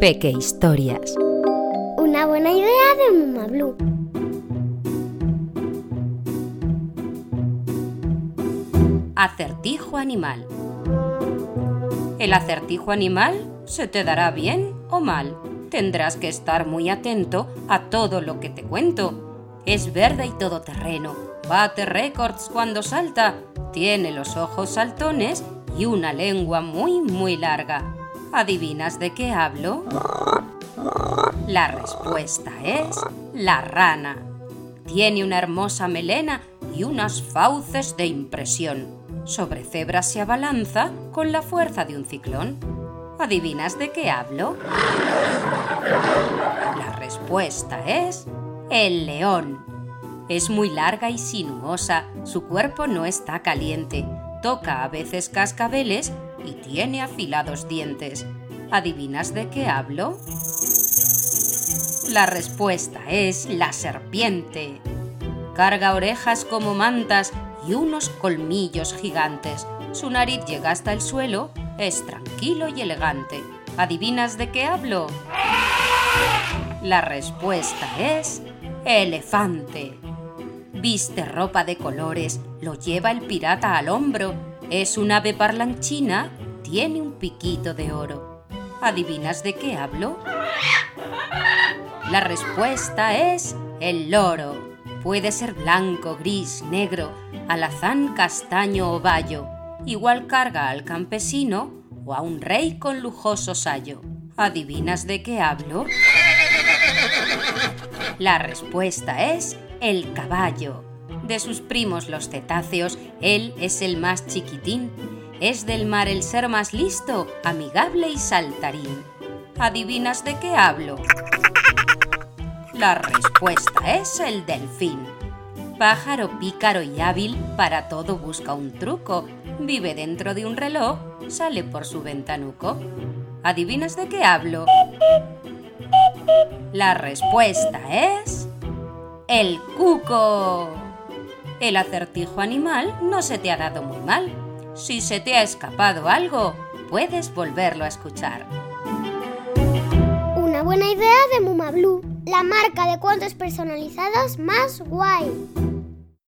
Peque Historias. Una buena idea de Muma Blue. Acertijo animal. El acertijo animal se te dará bien o mal. Tendrás que estar muy atento a todo lo que te cuento. Es verde y todoterreno. Bate récords cuando salta. Tiene los ojos saltones y una lengua muy muy larga. ¿Adivinas de qué hablo? La respuesta es la rana. Tiene una hermosa melena y unas fauces de impresión. Sobre cebras se abalanza con la fuerza de un ciclón. ¿Adivinas de qué hablo? La respuesta es el león. Es muy larga y sinuosa, su cuerpo no está caliente, toca a veces cascabeles y tiene afilados dientes. ¿Adivinas de qué hablo? La respuesta es la serpiente. Carga orejas como mantas y unos colmillos gigantes. Su nariz llega hasta el suelo, es tranquilo y elegante. ¿Adivinas de qué hablo? La respuesta es elefante. Viste ropa de colores, lo lleva el pirata al hombro es un ave parlanchina, tiene un piquito de oro. ¿Adivinas de qué hablo? La respuesta es el loro. Puede ser blanco, gris, negro, alazán, castaño o bayo. Igual carga al campesino o a un rey con lujoso sayo. ¿Adivinas de qué hablo? La respuesta es el caballo de sus primos los cetáceos, él es el más chiquitín. Es del mar el ser más listo, amigable y saltarín. ¿Adivinas de qué hablo? La respuesta es el delfín. Pájaro pícaro y hábil, para todo busca un truco. Vive dentro de un reloj, sale por su ventanuco. ¿Adivinas de qué hablo? La respuesta es... El cuco. El acertijo animal no se te ha dado muy mal. Si se te ha escapado algo, puedes volverlo a escuchar. Una buena idea de Muma Blue, la marca de cuentos personalizados más guay.